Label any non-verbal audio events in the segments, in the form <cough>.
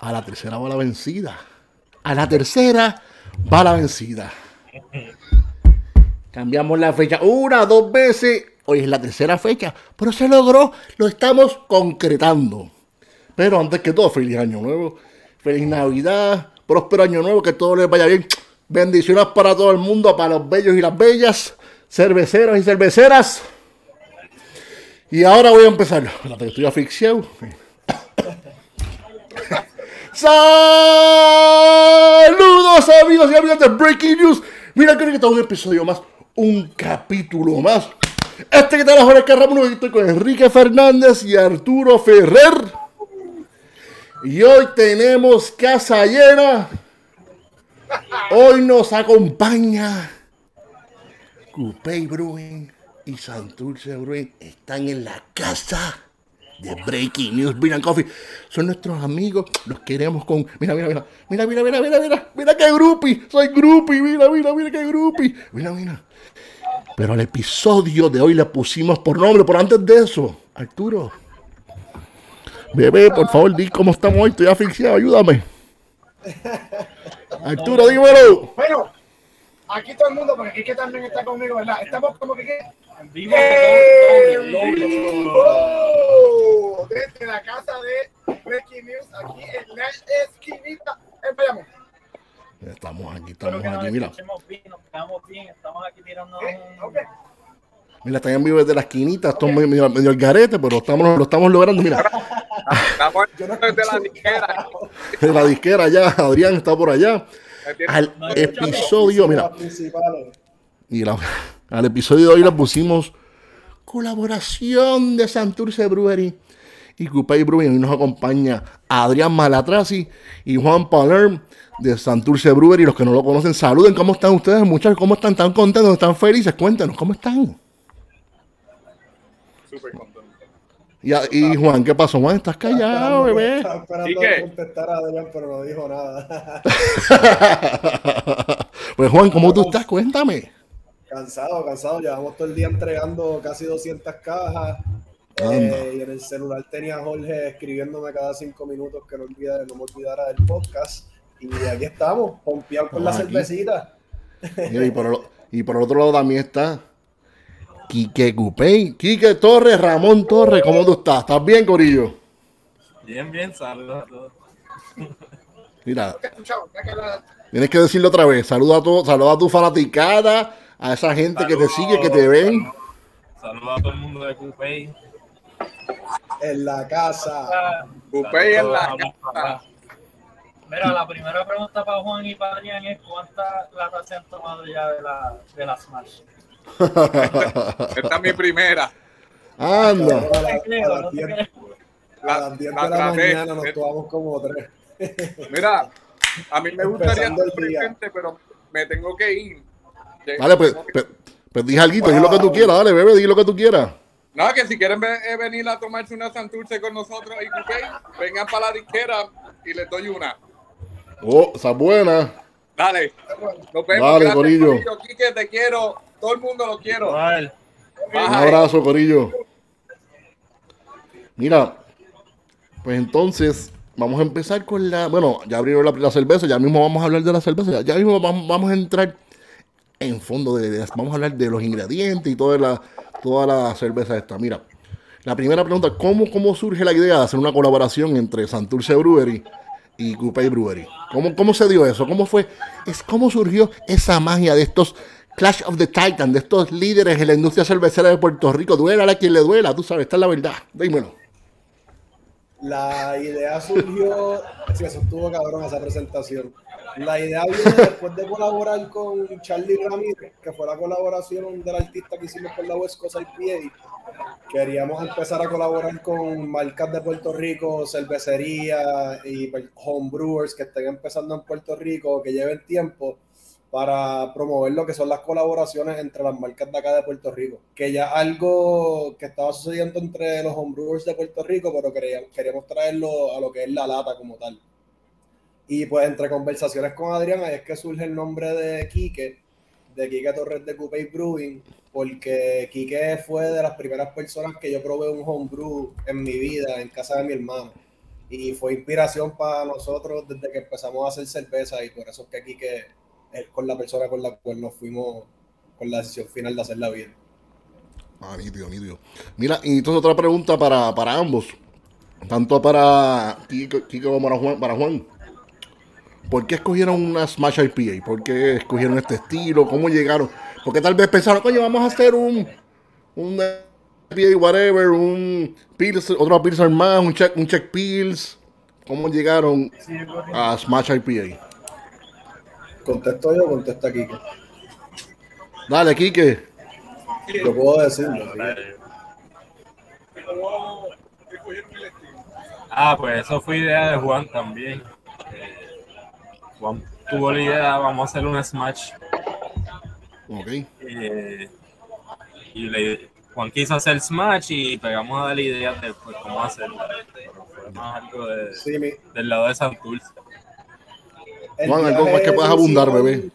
a la tercera va la vencida. A la tercera va la vencida. Cambiamos la fecha una, dos veces. Hoy es la tercera fecha, pero se logró. Lo estamos concretando. Pero antes que todo, feliz año nuevo. Feliz Navidad. Próspero año nuevo. Que todo les vaya bien. Bendiciones para todo el mundo, para los bellos y las bellas. Cerveceros y cerveceras. Y ahora voy a empezar. Espérate, estoy. Saludos amigos y amigas de Breaking News. Mira que está un episodio más, un capítulo más. Este que te la Jorge Carramuno, estoy con Enrique Fernández y Arturo Ferrer. Y hoy tenemos casa llena. Hoy nos acompaña Coupé Brewing y Santurce Brewing. Están en la casa de Breaking News Beer and Coffee. Son nuestros amigos, los queremos con. Mira, mira, mira, mira, mira, mira, mira, mira, mira qué groupie, soy groupie, mira, mira, mira qué groupie. Mira, mira. Pero al episodio de hoy le pusimos por nombre, por antes de eso, Arturo. Bebé, por favor, di cómo estamos hoy, estoy asfixiado, ayúdame. Arturo, dímelo. Bueno, aquí todo el mundo, porque aquí también está conmigo, ¿verdad? Estamos como que. En vivo. ¡En vivo! Desde la casa de Breaking News, aquí en la esquinita Bayamón. Estamos aquí, estamos aquí, mira. escuchemos bien, nos quedamos bien. Estamos aquí tirando Eh. Mira, están en vivo desde la esquinita, esto es medio, medio, el garete, pero estamos, lo estamos logrando, mira. Estamos Yo no desde la disquera. De la disquera allá, Adrián está por allá. Al episodio, mira, Las principales. Al episodio de hoy le pusimos colaboración de Santurce Brewery y Coupé Brewing. Hoy nos acompaña Adrián Malatrasi y Juan Palerm de Santurce Brewery. Los que no lo conocen, saluden. ¿Cómo están ustedes, muchachos? ¿Cómo están? ¿Están contentos? ¿Están felices? Cuéntanos, ¿cómo están? Súper contento. Y, y Juan, ¿qué pasó? Juan, estás callado, bebé. Estaba esperando ¿Y qué? contestar a Adrián, pero no dijo nada. <laughs> pues Juan, ¿cómo tú estás? Cuéntame. Cansado, cansado. Llevamos todo el día entregando casi 200 cajas. Eh, y en el celular tenía a Jorge escribiéndome cada cinco minutos que no, olvidara, no me olvidara del podcast. Y aquí estamos, pompeados con la aquí. cervecita. Mira, y, por el, y por el otro lado también está Quique Cupey. Quique Torres, Ramón Torres, ¿cómo tú estás? ¿Estás bien, Corillo? Bien, bien, saludos a todos. Mira, tienes que decirlo otra vez. Saluda a, tu, saluda a tu fanaticada, a esa gente que te sigue, que te ven. Saludos a todo el mundo de Coupé. en la casa. Coupé en la Saludos a papá. Mira, la primera pregunta para Juan y para Adrián es ¿cuántas latas se han tomado ya de la, de la Smash? <laughs> Esta es mi primera. Anda. A, la- a creo, las no te 10, creo. a La, las 10 la de la traté. mañana nos tomamos como tres. Mira, a mí me <laughs> gustaría estar presente, pero me tengo que ir. Dale, pues, pues, pues dije algo, di lo que tú quieras, dale, bebé, di lo que tú quieras. No, que si quieren ve- eh, venir a tomarse una Santurce con nosotros y Coupé, vengan para la disquera y les doy una. Oh, esa es buena. Dale. Nos vemos. Dale, Gracias, Corillo. Quique, te quiero. Todo el mundo lo quiero. Un abrazo, Corillo. Mira, pues entonces vamos a empezar con la. Bueno, ya abrieron la, la cerveza, ya mismo vamos a hablar de la cerveza, ya, ya mismo vamos, vamos a entrar en fondo de, de- Vamos a hablar de los ingredientes y toda la, toda la cerveza esta. Mira, la primera pregunta: ¿cómo, ¿cómo surge la idea de hacer una colaboración entre Santurce Brewery y Coupé Brewery? ¿Cómo, ¿Cómo se dio eso? ¿Cómo fue? Es, ¿Cómo surgió esa magia de estos Clash of the Titan, de estos líderes en la industria cervecera de Puerto Rico? Duela a quien le duela, tú sabes, esta es la verdad. Dímelo. La idea surgió, sí, eso estuvo cabrón esa presentación. La idea viene después de colaborar con Charlie Ramírez, que fue la colaboración del artista que hicimos con la West Coast IPA. Queríamos empezar a colaborar con marcas de Puerto Rico, cervecería y homebrewers que estén empezando en Puerto Rico, que lleven tiempo para promover lo que son las colaboraciones entre las marcas de acá de Puerto Rico. Que ya algo que estaba sucediendo entre los homebrewers de Puerto Rico, pero queríamos, traerlo a lo que es la lata como tal. Y pues entre conversaciones con Adrián, ahí es que surge el nombre de Quique, de Quique Torres de Coupé Brewing, porque Quique fue de las primeras personas que yo probé un homebrew en mi vida, en casa de mi hermano. y fue inspiración para nosotros desde que empezamos a hacer cerveza y por eso es que aquí que es con la persona con la cual nos fuimos con la decisión final de hacerla bien. Ah, nítido, nítido. Mira, y entonces otra pregunta para, para ambos, tanto para Kiko, como para Juan. ¿Por qué escogieron una Smash IPA? ¿Por qué escogieron este estilo? ¿Cómo llegaron? Porque tal vez pensaron, coño, vamos a hacer un, un IPA, whatever, un Pils, otro Pilsner más, un check, un check Pills. ¿Cómo llegaron a Smash IPA? ¿Contesto yo o contesta Kike? Dale, Kike. Yo puedo decirlo. sí. Ah, pues eso fue idea de Juan también. Eh, Juan tuvo la idea, vamos a hacer un Smash. Ok. eh, y le- Juan quiso hacer Smash y pegamos a darle ideas de pues, cómo hacerlo. Pero fue más algo de- Sí, mi- del lado de Santurce. El Juan, algo más que puedas abundar, principal- bebé.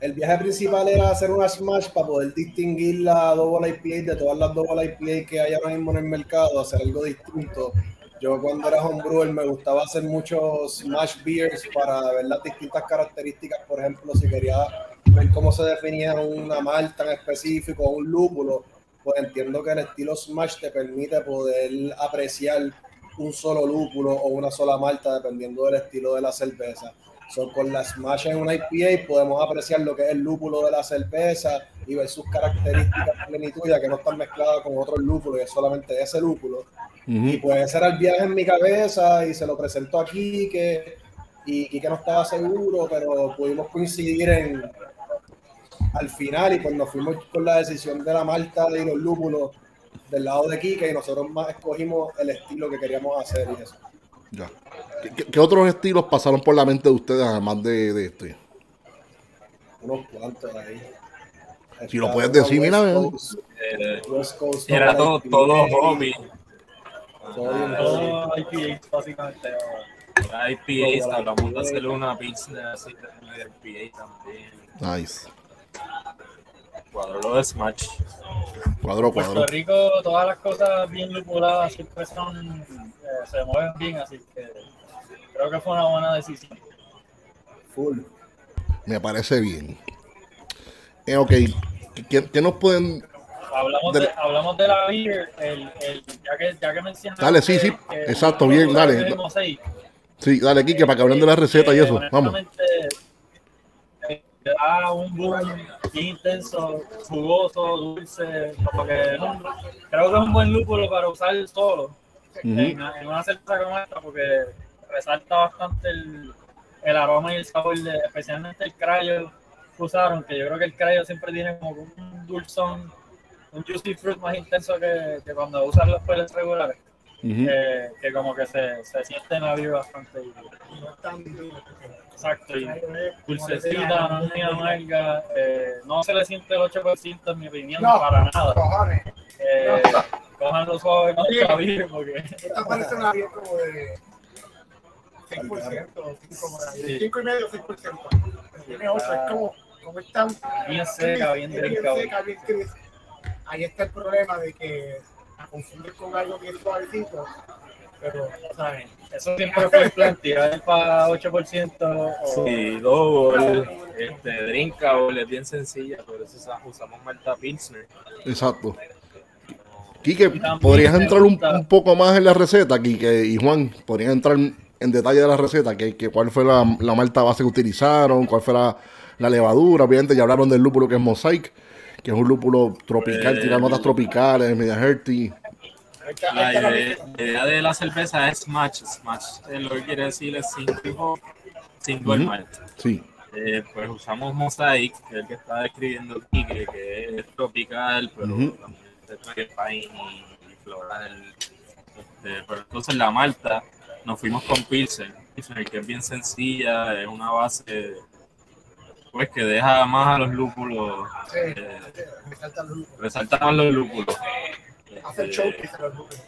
El viaje principal era hacer una Smash para poder distinguir la Double IPA de todas las Double IPA que hay ahora mismo en el mercado, hacer algo distinto. Yo cuando era homebrewer me gustaba hacer muchos Smash Beers para ver las distintas características, por ejemplo, si quería ver cómo se definía una malta en específico o un lúpulo, pues entiendo que el estilo Smash te permite poder apreciar un solo lúpulo o una sola malta dependiendo del estilo de la cerveza. So, con la Smash en una IPA podemos apreciar lo que es el lúpulo de la cerveza y ver sus características plenitud, ya que no están mezcladas con otros lúpulos, y es solamente ese lúpulo. Y Ujú. pues ese era el viaje en mi cabeza y se lo presentó a Quique y Quique no estaba seguro, pero pudimos coincidir en al final y cuando fuimos con la decisión de la malta y los lúpulos del lado de Quique y nosotros más escogimos el estilo que queríamos hacer y eso. Ya. ¿Qué, qué- qué otros estilos pasaron por la mente de ustedes además de, de este? Unos cuantos ahí. Si lo puedes decir, mira, Eh, era todo, todo hobby. todo bien Ah, básicamente. Era IPA, hablamos de hacer una pizza así de IPA también. Nice. Cuadro lo de Smash. Cuadro, Puerto cuadro. Rico, todas las cosas bien lupuladas siempre son, eh, se mueven bien, así que creo que fue una buena decisión. Full. Me parece bien. Eh, ok. ¿Qué, qué nos pueden Hablamos Del- de, hablamos de la beer, el, el, ya que, ya que mencionaste. Dale, sí, sí, exacto, bien, dale. Sí, dale, Kike, para que hablen de la receta y eh, eso. Vamos. honestamente, eh, da un boom intenso, jugoso, dulce, como que no- creo que es un buen lúpulo para usar solo. Ujú. en, en una cerveza como esta porque resalta bastante el, el aroma y el sabor, de, especialmente el crayo que usaron, que yo creo que el crayo siempre tiene como un dulzón, un juicy fruit más intenso que, que cuando usan los peles regulares, Ujú. que, que como que se, se siente en la vida bastante. y- Exacto, y dulcecita, no es ni amarga, eh, no se le siente el 8% en mi opinión, No. para nada. Cojones. Eh, cojanlo suave con el cabello porque... Esta parece una bien como de 6%, 5, Sí. 5 y medio, 6%. Tiene 8, es como, como es tan Bien seca, bien delicada. bien. Ahí está el problema de que la confundes con algo que es suavecito, pero, ¿sabes? Eso siempre fue el plan, tirar para 8% o... Sí, double, este, drinkable, es bien sencilla, por eso usa- usamos Malta Pilsner. Exacto. Quique, ¿podrías entrar un, poco más en la receta, Quique y Juan? ¿Podrían entrar en, en detalle de la receta? ¿Qué, qué- ¿Cuál fue la, la malta base que utilizaron? ¿Cuál fue la, la levadura? Obviamente ya hablaron del lúpulo que es Mosaic, que es un lúpulo tropical, Eh, notas tropicales, media hearty. La idea, receta. la idea de la cerveza es Smash. Smash eh, lo que quiere decir es single single malt. Sí. Eh, pues usamos Mosaic, que es el que está describiendo aquí, que, que es tropical, pero Ujú. también se trae y, y floral. Este, pero entonces la malta nos fuimos con Pilsen, que es bien sencilla, es una base pues que deja más a los lúpulos, Sí, eh, me saltan los lúpulos. resalta más los lúpulos. Hace el showcase de los lúpulos.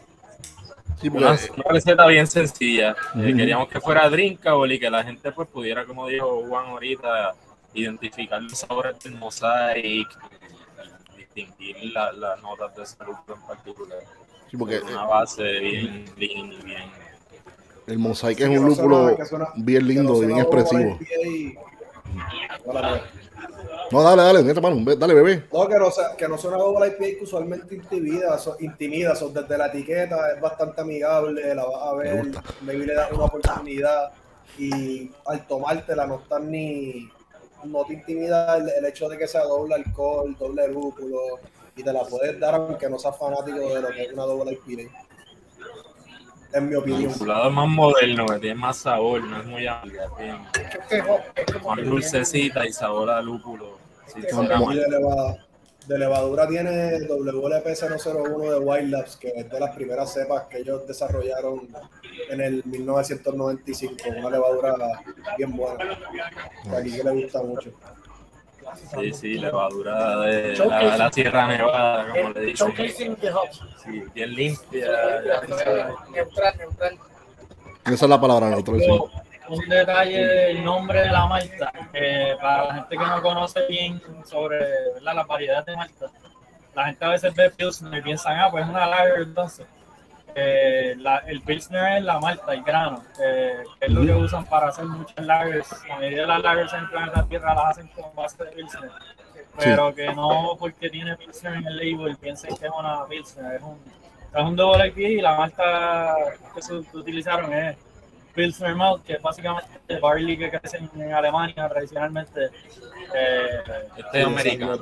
Sí, una, receta bien sencilla. Eh, queríamos que fuera drinkable y que la gente pues pudiera, como dijo Juan ahorita, identificar los sabores del mosaic y distinguir la- las notas de ese lúpulo en particular. sí, porque, una base bien y bien El Mosaic es Que un lúpulo suena- bien lindo y bien expresivo. Y-. No, dale, dale, mano, dale, bebé. No, que no, sea- que no suena IPA que usualmente intimida, so- intimida so- desde la etiqueta es bastante amigable, la vas a ver, maybe le das una oportunidad y al tomártela no estás ni, no te intimida el, el hecho de que sea doble alcohol, doble lúpulo y te la puedes dar aunque no seas fanático de lo que es una doble IPA. En mi El opinión. lupulado es más moderno, que tiene más sabor, no es muy es bien hop es como más dulcecita y sabor a lúpulo. Sí, de, de levadura tiene WLP001 de Wild Labs, que es de las primeras cepas que ellos desarrollaron en el 1995. Una levadura bien buena. que Aquí que le gusta mucho. Sí, sí, levadura de la, la Sierra Nevada, como le el dicen. showcasing de hops. Sí, bien limpia. Neutral, neutral. Esa es la palabra neutral, sí. Un detalle del nombre de la malta, que para la gente que no conoce bien sobre ¿verdad? las variedades de malta, la gente a veces ve Pilsner y piensan, ah, pues es una lager entonces. Eh, la- el Pilsner es la malta, el grano, eh, que es lo que usan para hacer muchas lagers. La mayoría de las lagers en planeta Tierra las hacen con base de Pilsner. Pero que no porque tiene Pilsner en el label piensen que es una Pilsner, es un, es un double IPA y la malta que se utilizaron es Pilsner Malt, que es básicamente el barley que crece en Alemania tradicionalmente. Eh, Este es americano.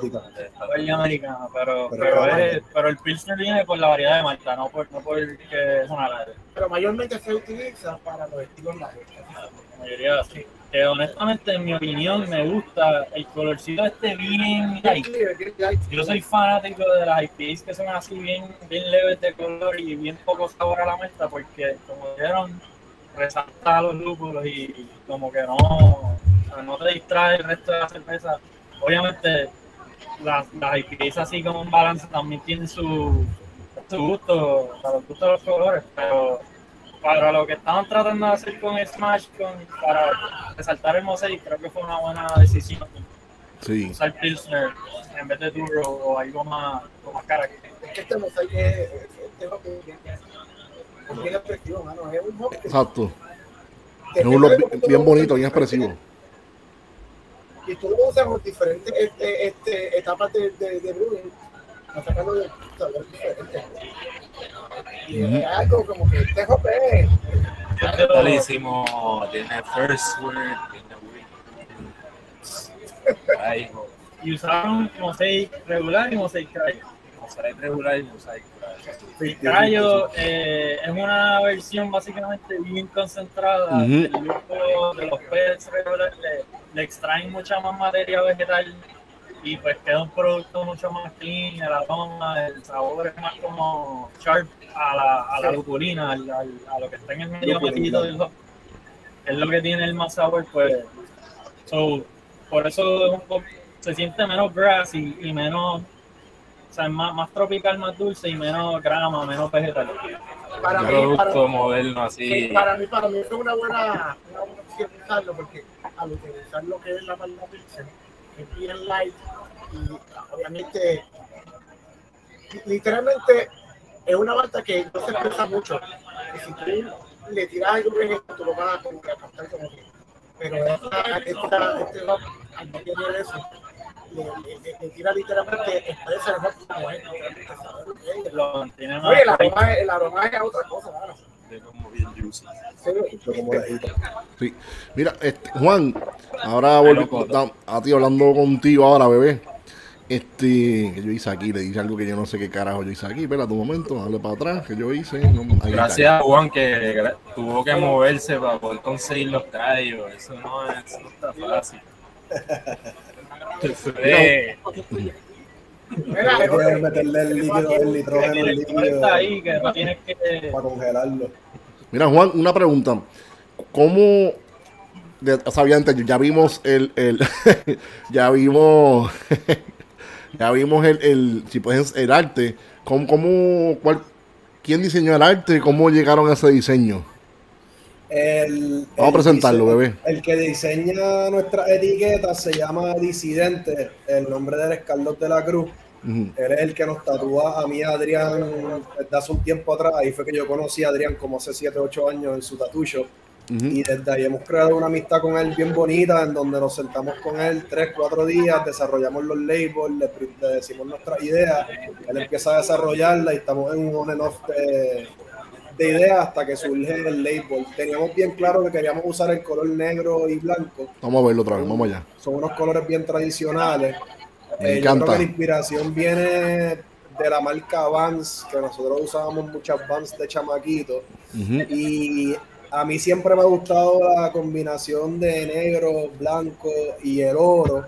barley americano, pero, Pero pero, es- el Pilsner viene por la variedad de malta, no por, no porque es una lager. Pero mayormente se utiliza para los estilos largos. La mayoría sí. Que honestamente, en mi opinión, me gusta el colorcito este bien light. Yo soy fanático de las IPAs que son así bien, bien leves de color y bien poco sabor a la menta porque como dijeron resalta los lúpulos y como que no, o sea, no te distrae el resto de la cerveza. Obviamente las, las IPAs así como un balance también tienen su, su gusto, para los gustos de los colores, pero para lo que estaban tratando de hacer con el Smash, con, para resaltar el mosaic, creo que fue una buena decisión Sí. usar Pilsner en vez de Duro o algo más, más carácter. Es que este mosaic es, es bien, es bien expresivo, mano. Es un que Exacto. Es un bien, bonito, bien en expresivo. Y tú lo usas en diferentes este, este, etapas de, de, de brewing, sacando de sabores diferentes. Y Ujú. es algo como que este hop es. Este Buenísimo, tiene First Word, tiene. <laughs> Ay, Y usaron mosaic regular y mosaic cryo. Mosaic regular y mosaic El cryo eh, es una versión básicamente bien concentrada Ujú. del grupo de los pets regulares. Le, le extraen mucha más materia vegetal y pues queda un producto mucho más clean, el aroma, el sabor es más como sharp a la, a la lupulina, al- al- a lo que está en el medio metido del hop. Es lo que tiene el más sabor, pues. So, por eso es un poco- se siente menos grassy y menos, sea, es más, más tropical, más dulce y menos grama, menos vegetal. Para Un mí, para, producto moderno así. para mí, para mí fue una buena, una buena opción usarlo porque al utilizar lo que es la palma Pilsen, es bien light y obviamente, literalmente es una malta que no se expresa mucho. Y si tú le tiras algo en esto, tú lo vas a captar como que. Pero esta, esta, este al no tener eso, literalmente, expresa el hop como es, Oye, el aroma, el aroma es otra cosa, juicy. Sí. Mira, este, Juan, ahora da- a ti hablando contigo ahora, bebé. Este, que yo hice aquí, le dije algo que yo no sé qué carajo yo hice aquí. Espera un momento, dale para atrás, que yo hice. No. Gracias a Juan que tuvo que moverse para poder conseguir los callos. Eso no, es, no está fácil. <laughs> Mira, Hay que meterle el líquido, el nitrógeno, el líquido ahí, que no tienes que. para congelarlo. Mira, Juan, una pregunta. ¿Cómo, de, o sea, obviamente, ya vimos el, el <laughs> ya vimos, <laughs> ya vimos el, el, si puedes, el arte. ¿Cómo, cómo, cuál, quién diseñó el arte? ¿Cómo llegaron a ese diseño? El, Vamos a presentarlo, dise- bebé. El que diseña nuestras etiquetas se llama Disidente. El nombre de él es Carlos de la Cruz. Ujú. Él es el que nos tatúa a mí Adrián desde hace un tiempo atrás. Ahí fue que yo conocí a Adrián como hace 7, 8 años en su tatu shop. Ujú. Y desde ahí hemos creado una amistad con él bien bonita, en donde nos sentamos con él 3, 4 días, desarrollamos los labels, le, le decimos nuestras ideas, él empieza a desarrollarla y estamos en un on and off de, de ideas hasta que surge el label. Teníamos bien claro que queríamos usar el color negro y blanco, Vamos a verlo otra vez, vamos allá. son unos colores bien tradicionales. Me Eh, yo encanta. creo que la inspiración viene de la marca Vans, que nosotros usábamos muchas Vans de chamaquito. Y a mí siempre me ha gustado la combinación de negro, blanco y el oro.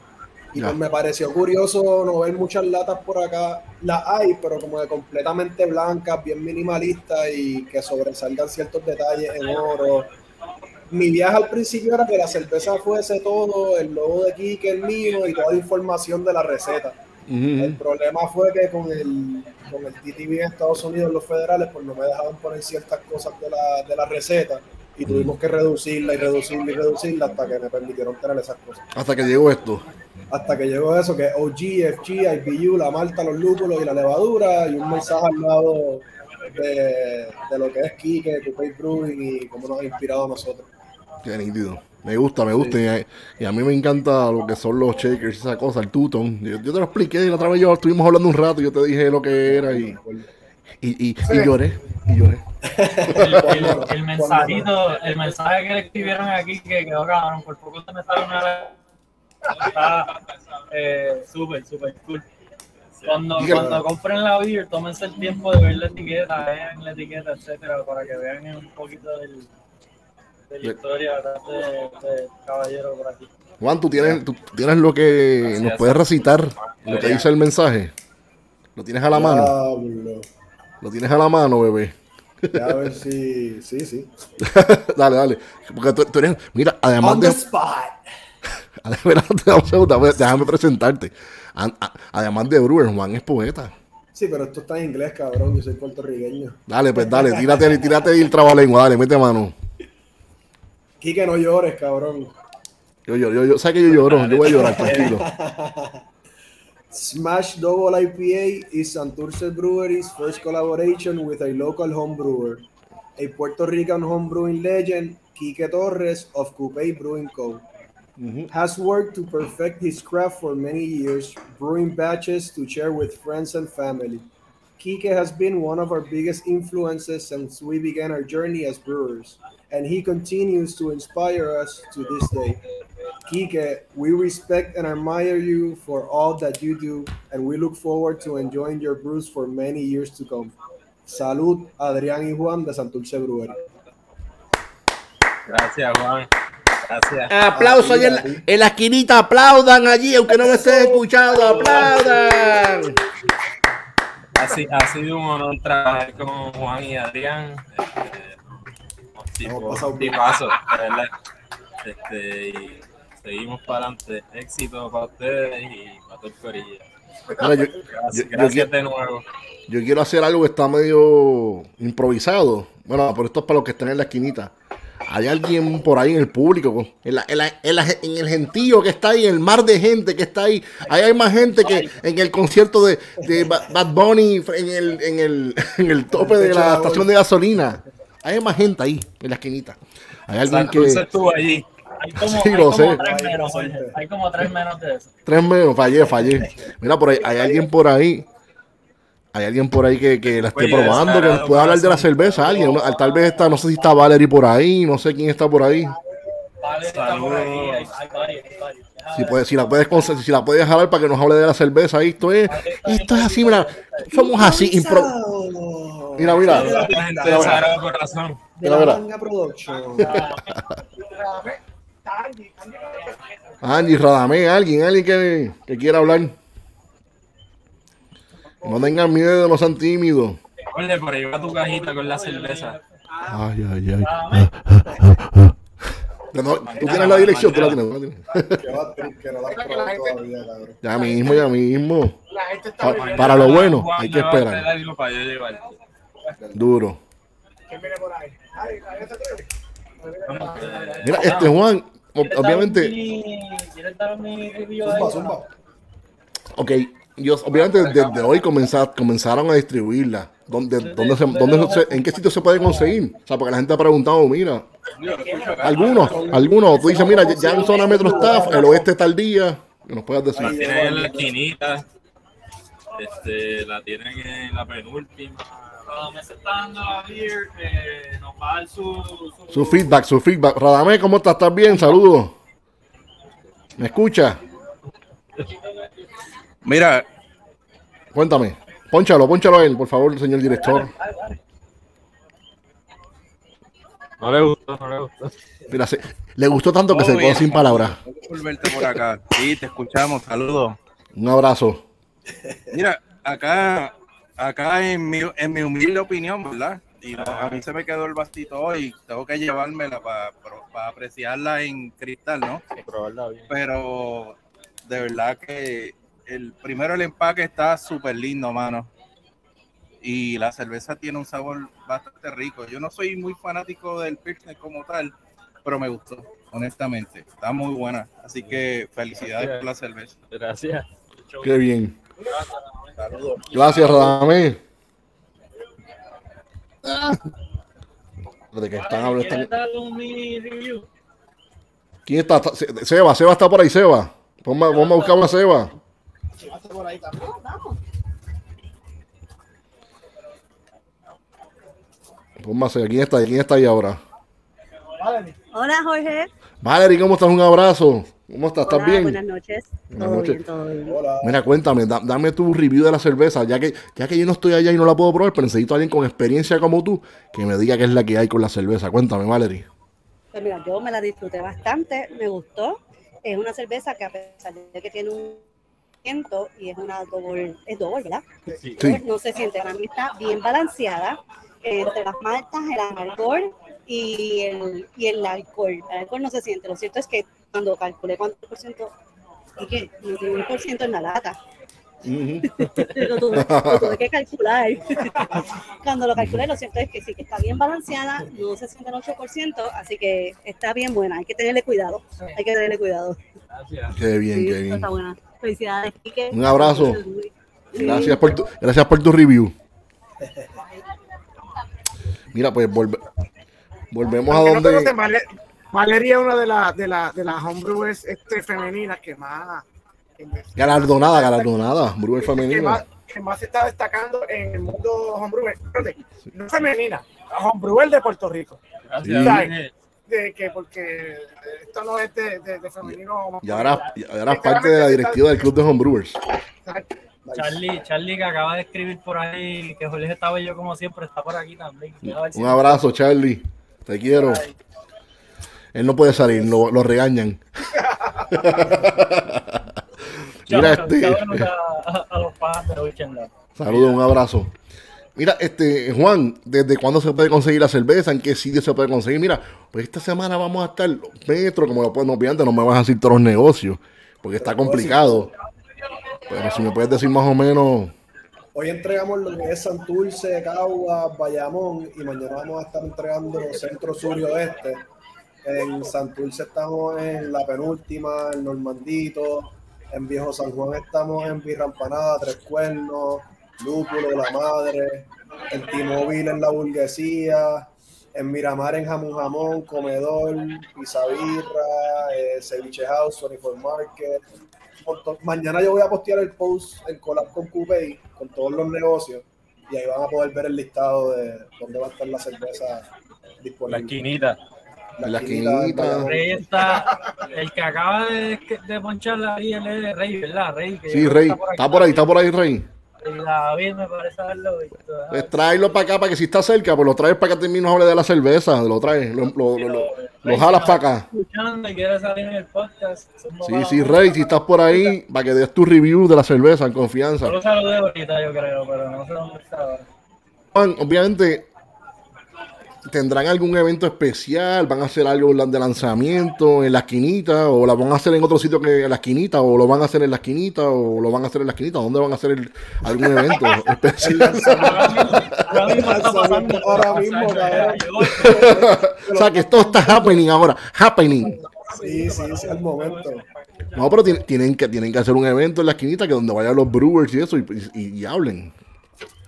Y pues me pareció curioso no ver muchas latas por acá. Las hay, pero como de completamente blancas, bien minimalistas y que sobresalgan ciertos detalles en oro. Mi viaje al principio era que la cerveza fuese todo, el logo de Kike, el mío y toda la información de la receta. El problema fue que con el, con el TTV en Estados Unidos, los federales, pues no me dejaban poner ciertas cosas de la, de la receta y tuvimos que reducirla y reducirla y reducirla hasta que me permitieron tener esas cosas. Hasta que llegó esto. Hasta que llegó eso, que OG, FG, IBU, la malta, los lúpulos y la levadura y un mensaje al lado de, de lo que es Kike, Coupé Brewing y cómo nos ha inspirado a nosotros. Qué nítido. Me gusta, me gusta. Y, a- y a mí me encanta lo que son los shakers y esa cosa, el tuton. Yo, yo te lo expliqué la otra vez, yo estuvimos hablando un rato, yo te dije lo que era y, y, y, y lloré. Y lloré. El, el- el mensajito, el mensaje que le escribieron aquí que quedó cabrón, por poco se me sale una está eh, súper, súper cool. Cuando, cuando compren la beer, tómense el tiempo de ver la etiqueta, vean la etiqueta, etcétera, para que vean un poquito del, de la historia de, de caballero por aquí. Juan, ¿tú tienes, tú tienes lo que nos puedes recitar, lo que dice el mensaje. Lo tienes a la mano. Diablo. Lo tienes a la mano, bebé. Ya a ver si. Sí, sí. <laughs> dale, dale. Porque tú, tú eres, mira, además On de, the spot. Además, dame un segundo, <laughs> déjame presentarte. Además de Brewer, Juan es poeta. Sí, pero esto está en inglés, cabrón. Yo soy puertorriqueño. Dale, pues dale, tírate, tírate el trabalengua, dale, mete mano. Quique, no llores, cabrón. Yo, yo, yo, yo, sabes que yo lloro, yo voy a llorar, tranquilo. <laughs> Smash Double IPA is Santurce Brewery's first collaboration with a local home brewer, a Puerto Rican home brewing legend, Quique Torres of Coupé Brewing Co. Mm-hmm. Has worked to perfect his craft for many years, brewing batches to share with friends and family. Kike has been one of our biggest influences since we began our journey as brewers, and he continues to inspire us to this day. Kike, we respect and admire you for all that you do, and we look forward to enjoying your brews for many years to come. Salud, Adrián y Juan de Santurce Brewery. Gracias, Juan. Gracias. Aplausos ahí en la, en la esquinita, aplaudan allí, aunque no me estén escuchando, aplaudan. Ha, si- ha sido un honor trabajar con Juan y Adrián. Este, bien. tipazo, de verdad. Este, y seguimos para adelante. Éxito para ustedes y para todo el corillo. Mira, yo, Gracias, yo- yo gracias quiero- de nuevo. yo quiero hacer algo que está medio improvisado. Bueno, pero esto es para los que están en la esquinita. Hay alguien por ahí en el público, en, la- en la- en la- en el gentío que está ahí, en el mar de gente que está ahí. Ahí hay más gente que en el concierto de, de Ba- Bad Bunny en el, en, el, <laughs> en el tope de la estación de gasolina. Hay más gente ahí, en la esquinita. Hay alguien que... estuvo allí. Hay como, Sí, hay lo como sé. tres menos, Jorge. Hay como tres menos de eso. Tres menos, fallé, fallé. Mira, por ahí, hay alguien por ahí. Hay alguien por ahí que, que la esté Oye, probando, que nos pueda hablar de la cerveza. Alguien, tal vez está, no sé si está Valerie por ahí, no sé quién está por ahí. Si, ver. puede, si la puedes si la puedes jalar para que nos hable de la cerveza, ahí esto es, esto es así, mira, somos así, impro. Mira, mira, Mira, mira. Angie, Radamé, alguien, alguien que, que quiera hablar. No tengan miedo, no sean tímidos. Oye, por ahí va tu cajita con la cerveza. Ay, ay, ay. Ah, No, Tú tienes la dirección, tú la tienes. tú la tienes. Que va a que no la has probado todavía, cabrón. Ya mismo, ya mismo. La gente está Pa- bebiendo. para lo bueno, Juan hay que esperar. para. Duro. ¿Quién viene por ahí? Ay, la gente tiene. Mira, este Juan, ob- ¿quieres dar obviamente, mi- ¿Quieres dar mi review Zumba, zumba. ok, obviamente desde hoy comenzar, comenzaron a distribuirla. ¿Dónde, dónde se- dónde se- ¿En qué sitio se puede conseguir? O sea, porque la gente ha preguntado, mira, algunos, algunos, tú dices, mira, ya- en zona metro staff, el oeste está al día, que nos puedas decir. La tienen en la esquinita. Este, la tienen en la penúltima. Cuando me se está dando la beer, eh, nos va a dar su, su, Su feedback, su feedback. Radamé, ¿cómo estás? ¿Estás bien? Saludos. ¿Me escucha? Mira, Cuéntame. Pónchalo, pónchalo a él, por favor, señor director. No le gustó, no le gustó. Mira, se- le gustó tanto que se quedó sin palabras. por acá. Sí, te escuchamos, saludos. Un abrazo. Mira, acá, acá en mi, en mi humilde opinión, ¿verdad? Y no, a mí se me quedó el bastito hoy, tengo que llevármela para apreciarla en cristal, ¿no? Probarla bien. Pero de verdad que el primero el empaque está súper lindo, mano. Y la cerveza tiene un sabor bastante rico. Yo no soy muy fanático del Pilsner como tal, pero me gustó, honestamente. Está muy buena. Así que felicidades por la cerveza. Gracias. Qué bien. Saludos. Gracias, Radamé. De que están hablando. ¿Quién está? Está- Se- Seba, Seba está por ahí, Seba. Ponme a buscar a Seba. Llevaste por ahí también. Vamos. Seba. ¿Quién está ahí? ¿Quién está ahí ahora? Hola Jorge. Valerie, ¿cómo estás? Un abrazo. ¿Cómo estás? ¿Estás Hola, bien? Buenas noches. Buenas todo noches. bien, todo bien. Hola. Mira, cuéntame, da- dame tu review de la cerveza, ya que, ya que yo no estoy allá y no la puedo probar, pero necesito a alguien con experiencia como tú que me diga qué es la que hay con la cerveza. Cuéntame, Valerie. Pues mira, yo me la disfruté bastante, me gustó. Es una cerveza que a pesar de que tiene un viento y es una doble, es doble, ¿verdad? Sí. Pues no se siente, para mí está bien balanceada entre las maltas, el amargor y el, y el alcohol. El alcohol no se siente, lo cierto es que cuando calculé cuánto por ciento, y que 91% en la lata, Ujú. <laughs> lo tuve, lo tuve que calcular. <laughs> Cuando lo calculé, lo cierto es que sí, que está bien balanceada, no se siente el 8%, así que está bien buena, hay que tenerle cuidado, hay que tenerle cuidado. Gracias. Qué bien, Sí, qué bien. Está buena. Felicidades, Quique. Un abrazo. Gracias por tu, gracias por tu review. Mira, pues volve- volvemos a donde. Valeria es una de las de la, de las homebrewers este, femeninas que más, Galardonada, galardonada, brewer que más, femenina. que más se está destacando en el mundo homebrewer. No femenina, homebrewer de Puerto Rico. Gracias. De que porque esto no es de, de, de femenino. Y ahora, y ahora es parte de la directiva del Club de Homebrewers. Charlie, Charlie que acaba de escribir por ahí que Jorge estaba yo como siempre, está por aquí también. Un abrazo, Charlie. Te quiero. Él no puede salir, lo, lo regañan. Mira, este. Saludos, un abrazo. Mira, este, Juan, ¿desde cuándo se puede conseguir la cerveza? ¿En qué sitio se puede conseguir? Mira, pues esta semana vamos a estar metro, como lo pueden obviamente, no me vas a decir todos los negocios, porque está complicado. Pero si me puedes decir más o menos, Hoy entregamos lo que es Santurce, Cagua, Bayamón y mañana vamos a estar entregando Centro Sur y Oeste. En Santurce estamos en la penúltima, en Normandito. En Viejo San Juan estamos en Birrampanada, Tres Cuernos, Lúpulo, La Madre. En T-Mobile en La Burguesía. En Miramar en Jamón Jamón, Comedor, Pizza Birra, eh, Ceviche House, 24 Market. Mañana yo voy a postear el post en collab con Coupé con todos los negocios y ahí van a poder ver el listado de dónde va a estar la cerveza La disponible. esquinita. La esquinita, esquinita. el Bayamón. Rey está, el que acaba de, de ponchar la él es Rey, ¿verdad? Rey. que sí, Rey, está por ahí, está por ahí, Rey. Y David me parece haberlo visto. Pues tráelo para acá, para que si está cerca, pues lo traes para que termine hable de la cerveza, lo traes, lo, lo, lo, lo- jalas para acá. Escuchando y quiere salir en el podcast. Sí, sí, Rey, si estás por ahí, para que des tu review de la cerveza en confianza. Yo lo saludé ahorita, yo creo, pero no sé dónde. Juan, obviamente tendrán algún evento especial, van a hacer algo de lanzamiento en la esquinita, o la van a hacer en otro sitio que en la esquinita, o lo van a hacer en la esquinita, o lo van a hacer en la esquinita, ¿dónde van a hacer el- algún evento <laughs> especial? Ahora mismo. Ahora mismo, cabrón. <laughs> o sea que esto está happening ahora, happening. Sí, sí, sí, al momento. No, pero tienen, tienen que, tienen que hacer un evento en la esquinita que donde vayan los brewers y eso y, y- y hablen.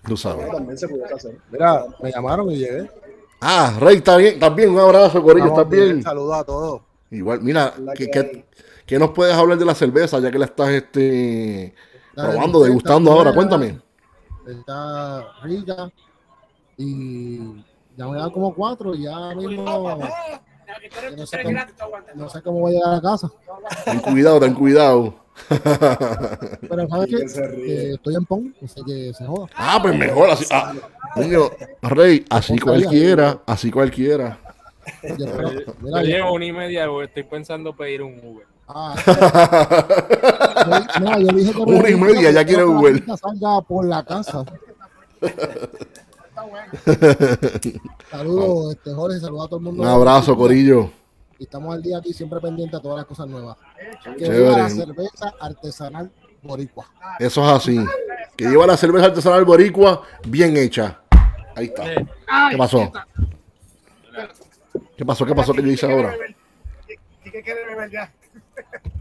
Tú sabes. También se puede hacer. Mira, me llamaron y llegué. Ah, Rey, está bien, estás bien. Un abrazo, Corillo, estás bien. Saludos a todos. Igual, mira, ¿qué, que nos puedes hablar de la cerveza ya que la estás este, La probando, degustando está ahora? buena, Cuéntame. Está rica. Y ya me dan como cuatro y ya mismo no sé, cómo, no sé cómo voy a llegar a casa. Ten cuidado, ten cuidado. <laughs> Pero sabes que ríe. estoy en PON, así que se joda. Ah, pues mejor así. Ah, niño, Rey, así cualquiera, así cualquiera. Yo llevo una y media, güey, estoy pensando pedir un Uber. ah, mira, yo dije que Una y media, ya quiere la Uber. salga por la casa. <laughs> Saludos, este, Jorge, saludos a todo el mundo. Un abrazo, Corillo. Y estamos al día aquí, siempre pendientes a todas las cosas nuevas. Que viva la cerveza artesanal boricua. Eso es así. Que lleva la cerveza artesanal boricua bien hecha. Ahí está. ¿Qué pasó? ¿Qué pasó? ¿Qué pasó? ¿Qué yo hice ahora?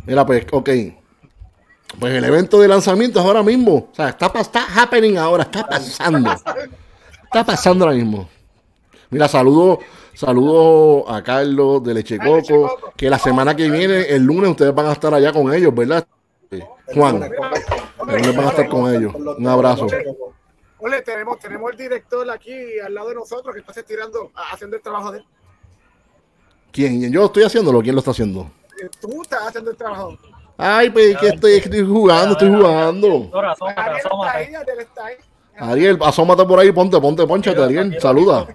Mira, pues, ok. Pues el evento de lanzamiento es ahora mismo. O sea, está, está happening ahora, está pasando. Está pasando ahora mismo. Mira, saludo, saludo a Carlos de Leche Coco, que la semana que viene, el lunes, ustedes van a estar allá con ellos, ¿verdad? Eh, Juan, el lunes van a estar con ellos. Un abrazo. Ole, tenemos, tenemos el director aquí al lado de nosotros que está tirando, haciendo el trabajo de él. ¿Quién? ¿Yo estoy haciéndolo? ¿Quién lo está haciendo? Eh, Tú estás haciendo el trabajo. Ay, pues que estoy, estoy jugando, estoy jugando. Ariel asómate. Por ahí, ponte, ponte, ponchate, Ariel. Aquí Saluda.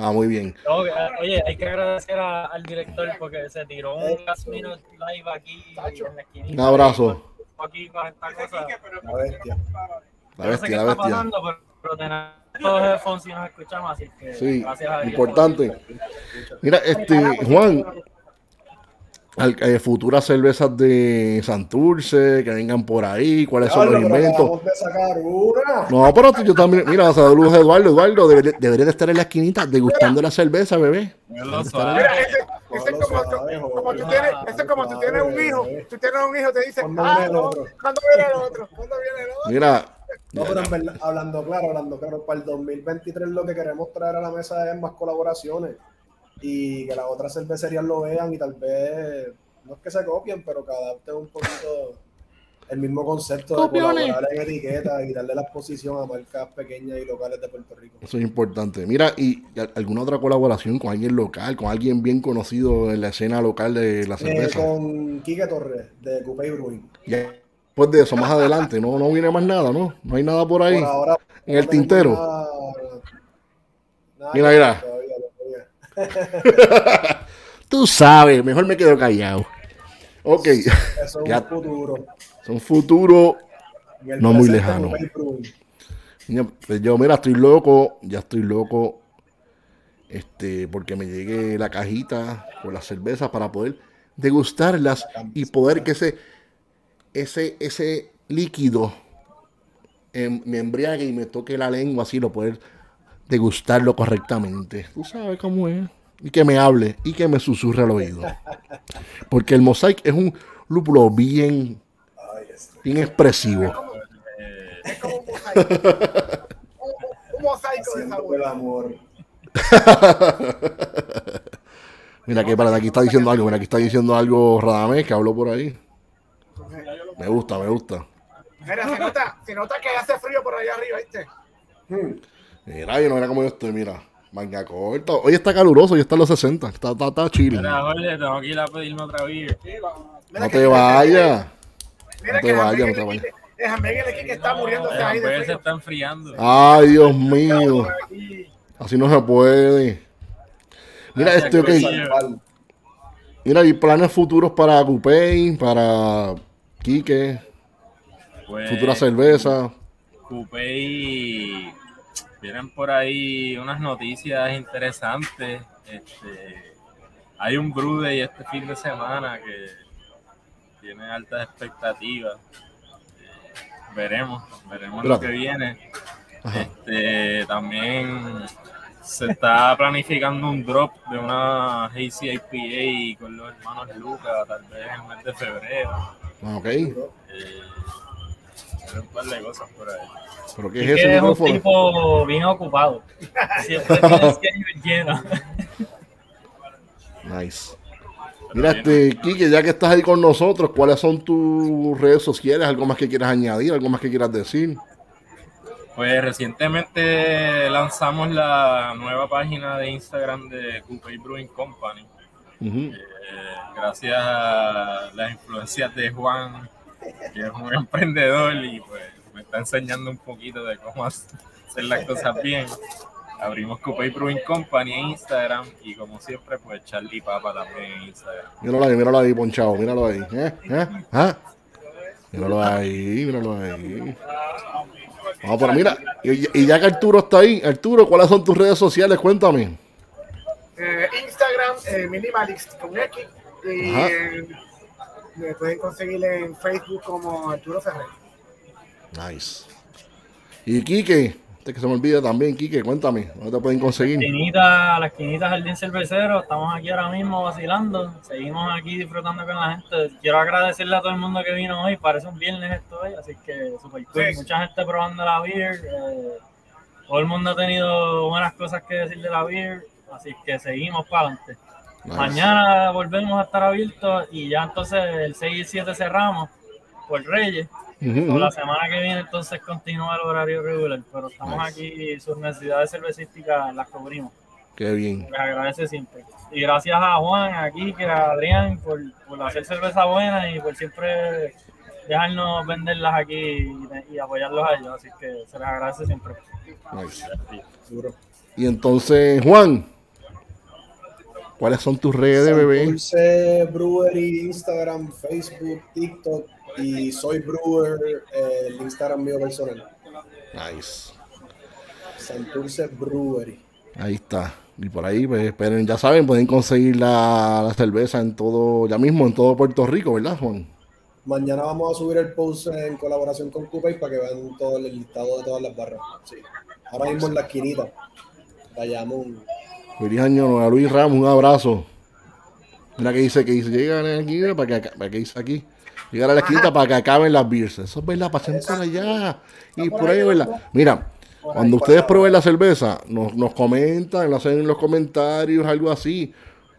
Ah, muy bien. No, que- Oye, hay que agradecer a- al director porque se tiró un last minute live aquí en la esquinita. Un abrazo. Aquí con esta cosa. La bestia. La No sé qué bestia, la está bestia. pasando, pero, pero tenemos todos los headphones y nos escuchamos, así que Sí, gracias a Dios. importante. Mira, este, Juan, al- eh, futuras cervezas de Santurce, que vengan por ahí, cuáles son los inventos. de sacar una. No, pero yo también, mira, saludos a Eduardo. Eduardo, debería, debería de estar en la esquinita degustando la cerveza, bebé. Mira, ese, ese es como, tú tienes, ese es como tú tienes un hijo, tú tienes un hijo, te dice, ¿Cuándo ah, viene el no, otro? ¿cuándo viene el otro? ¿Cuándo viene el otro? Mira, No, pero en verdad, hablando claro, hablando claro, para el 2023 lo que queremos traer a la mesa es más colaboraciones y que las otras cervecerías lo vean y tal vez, no es que se copien, pero que adapten un poquito el mismo concepto de colaborar en etiquetas y darle la exposición a marcas pequeñas y locales de Puerto Rico. eso es importante. Mira, y y alguna otra colaboración con alguien local, con alguien bien conocido en la escena local de la Eh, cerveza. con Quique Torres de Coupé Brewing. Ya, después de eso, más adelante, no, no viene más nada, ¿no? No hay nada por ahí. Por ahora, en el no tintero. nada- nada Mira, mira. <laughs> Tú sabes, mejor me quedo callado. Ok, Eso es Ya. un futuro. En el No muy lejano. Pues Yo, mira, estoy loco, ya estoy loco. Este, porque me llegue la cajita con las cervezas para poder degustarlas y poder que ese, ese, ese líquido em, me embriague y me toque la lengua así, lo poder degustarlo correctamente. Tú sabes cómo es. Y que me hable y que me susurre al oído. Porque el mosaic es un lúpulo bien, bien expresivo. Es como un mosaico. <laughs> un, mosaico de sabor. el amor. <laughs> Mira que para aquí está diciendo algo, mira aquí está diciendo algo Radamés que habló por ahí. Me gusta, me gusta. Mira, se nota, se nota que hace frío por allá arriba, ¿viste? Hmm. Mira, yo no mira cómo yo estoy, mira. Manga corta. Hoy está caluroso, hoy está en los 60. Está, está, está chilling. Mira, Jorge, tengo que ir a pedirme otra vida. No te vayas. No que te vayas, no te vayas. Hamburguer de Quique está muriéndose El ahí de se está enfriando. Ay, Dios mío. Así no se puede. Mira, Gracias, este, ok. Mira, hay planes futuros para Coupé, para Quique, Pues, futura cerveza. Coupé y vienen por ahí unas noticias interesantes. Este, hay un brew day este fin de semana que tiene altas expectativas. Eh, veremos, veremos lo que viene. Ajá. Este, también se está planificando un drop de una Hazy IPA con los hermanos Lucas, tal vez en el mes de febrero. Ah, Ok. Eh, un par de cosas por ahí. ¿Pero qué es que ese es un tipo bien ocupado. <laughs> Siempre schedule lleno. <laughs> Nice. Mira, este, Kike, ya que estás ahí con nosotros, ¿cuáles son tus redes sociales? ¿Algo más que quieras añadir? ¿Algo más que quieras decir? Pues recientemente lanzamos la nueva página de Instagram de Coupé Brewing Company. Eh, gracias a las influencias de Juan, que es un emprendedor y pues me está enseñando un poquito de cómo hacer las cosas bien. Abrimos Coupé Brewing Company en Instagram y como siempre pues Charlie Papa también en Instagram. Míralo ahí, míralo ahí, ponchado, míralo ahí. ¿Eh? ¿Eh? ¿Ah? Míralo ahí, míralo ahí. Vamos por mira, y, y ya que Arturo está ahí, Arturo, ¿cuáles son tus redes sociales? Cuéntame. Eh, Instagram, eh, Minimalist con X. Y Ajá. eh, me pueden conseguir en Facebook como Arturo Ferrer. Nice. Y Kike, este que se me olvida también, Kike, cuéntame, ¿dónde te pueden conseguir? esquinita, la esquinita Jardín Cervecero, estamos aquí ahora mismo vacilando, seguimos aquí disfrutando con la gente. Quiero agradecerle a todo el mundo que vino hoy, parece un viernes esto hoy, así que super cool. Sí. Mucha gente probando la beer, eh, todo el mundo ha tenido buenas cosas que decir de la beer, así que seguimos para adelante. Nice. Mañana volvemos a estar abiertos y ya entonces el 6 y 7 cerramos por Reyes. Ujú. la semana que viene entonces continúa el horario regular, pero estamos Nice. aquí, sus necesidades cervecísticas las cubrimos. Qué bien. Les agradece siempre. Y gracias a Juan, aquí, que a Adrián, por, por hacer cerveza buena y por siempre dejarnos venderlas aquí y, y apoyarlos a ellos. Así que se les agradece siempre. Nice. Y entonces, Juan, ¿cuáles son tus redes, bebé? Santurce Brewery, Instagram, Facebook, TikTok y soy brewer, eh, el Instagram mío personal. Nice. Santurce Brewery. Ahí está. Y por ahí, pues, esperen, ya saben, pueden conseguir la, la cerveza en todo, ya mismo en todo Puerto Rico, ¿verdad, Juan? Mañana vamos a subir el post en colaboración con Coupé para que vean todo el listado de todas las barras. Sí. Ahora mismo en la esquinita. Bayamón. Feliz año a Luis Ramos, un abrazo. Mira que dice que dice, llegan aquí, para que, para que dice aquí. Llegar a la esquinita para que acaben las beers. Eso es verdad, pasen por allá. Y por ahí, ¿verdad? Mira, cuando ustedes prueben la cerveza, nos, nos comentan, nos hacen en los comentarios, algo así.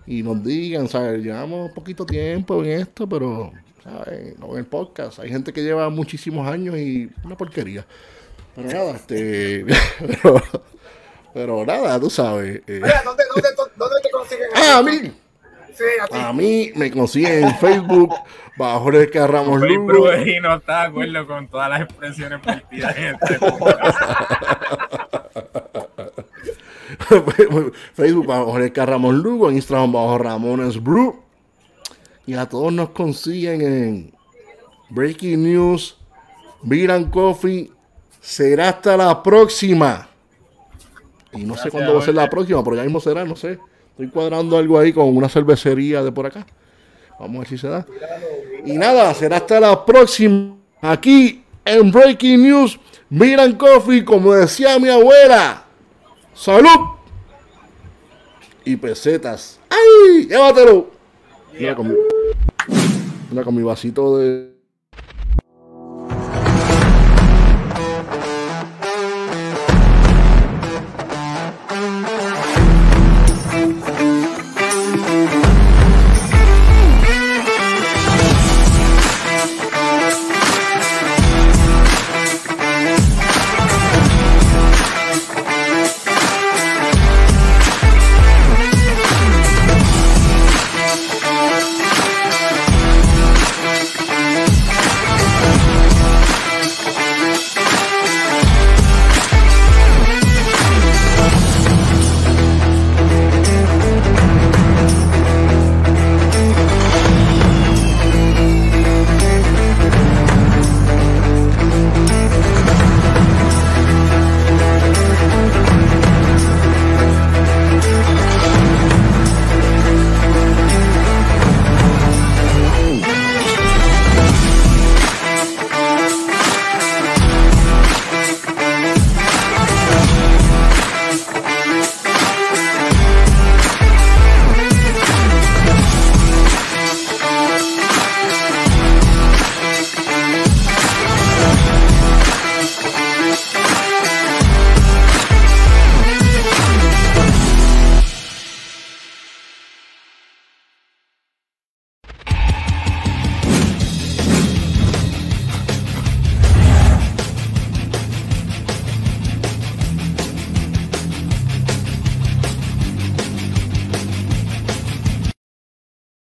Y nos digan, ¿sabes? Llevamos poquito tiempo en esto, pero, ¿sabes? No en el podcast. Hay gente que lleva muchísimos años y una porquería. Pero nada, este. <laughs> pero, pero nada, tú sabes. eh. ¿dónde, dónde, dónde te consiguen? Ah, a mí. Sí, a ti. A mí me consiguen en Facebook bajo el que Ramos Lugo. Brewery no está de acuerdo con todas las expresiones vertidas en este. <laughs> Facebook bajo el que Ramos Lugo, en Instagram bajo Ramones Brew. Y a todos nos consiguen en Breaking News, Beer and Coffee. Será hasta la próxima. Y no sé cuándo va a ser la próxima, pero ya mismo será, no sé. Estoy cuadrando algo ahí con una cervecería de por acá. Vamos a ver si se da. Y nada, será hasta la próxima. Aquí en Breaking News, and Coffee, como decía mi abuela. ¡Salud! Y pesetas. ¡Ay! ¡Llévatelo! Mira con mi, mira con mi vasito de.